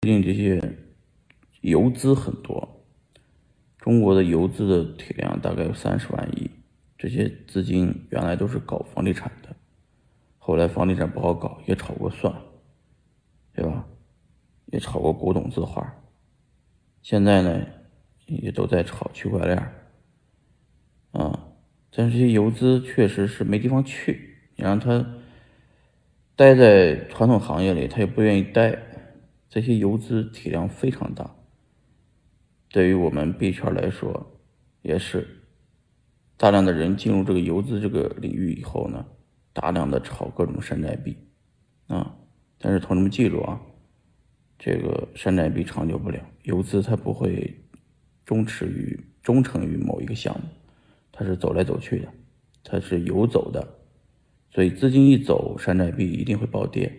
最近这些游资很多，中国的游资的体量大概有三十万亿。这些资金原来都是搞房地产的，后来房地产不好搞，也炒过蒜，对吧？也炒过古董字画。现在呢，也都在炒区块链啊。但是这些游资确实是没地方去，你让他待在传统行业里，他也不愿意待。这些游资体量非常大，对于我们币圈来说，也是大量的人进入这个游资这个领域以后呢，大量的炒各种山寨币啊。但是同志们记住啊，这个山寨币长久不了，游资它不会忠持于忠诚于某一个项目，它是走来走去的，它是游走的，所以资金一走，山寨币一定会暴跌。